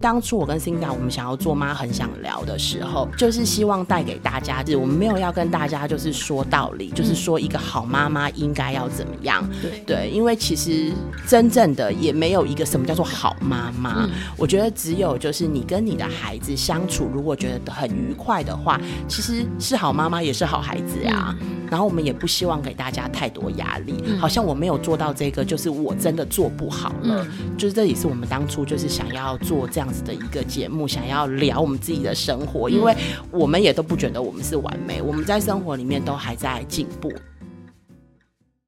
当初我跟 Cindy 我们想要做妈很想聊的时候，就是希望带给大家，就是我们没有要跟大家就是说道理，就是说一个好妈妈应该要怎么样。对对，因为其实真正的也没有一个什么叫做好妈妈。我觉得只有就是你跟你的孩子相处，如果觉得很愉快的话，其实是好妈妈也是好孩子呀。然后我们也不希望给大家太多压力，好像我没有做到这个，就是我真的做不好了。就是这也是我们当初就是想要做这样子的一个节目，想要聊我们自己的生活，因为我们也都不觉得我们是完美，我们在生活里面都还在进步。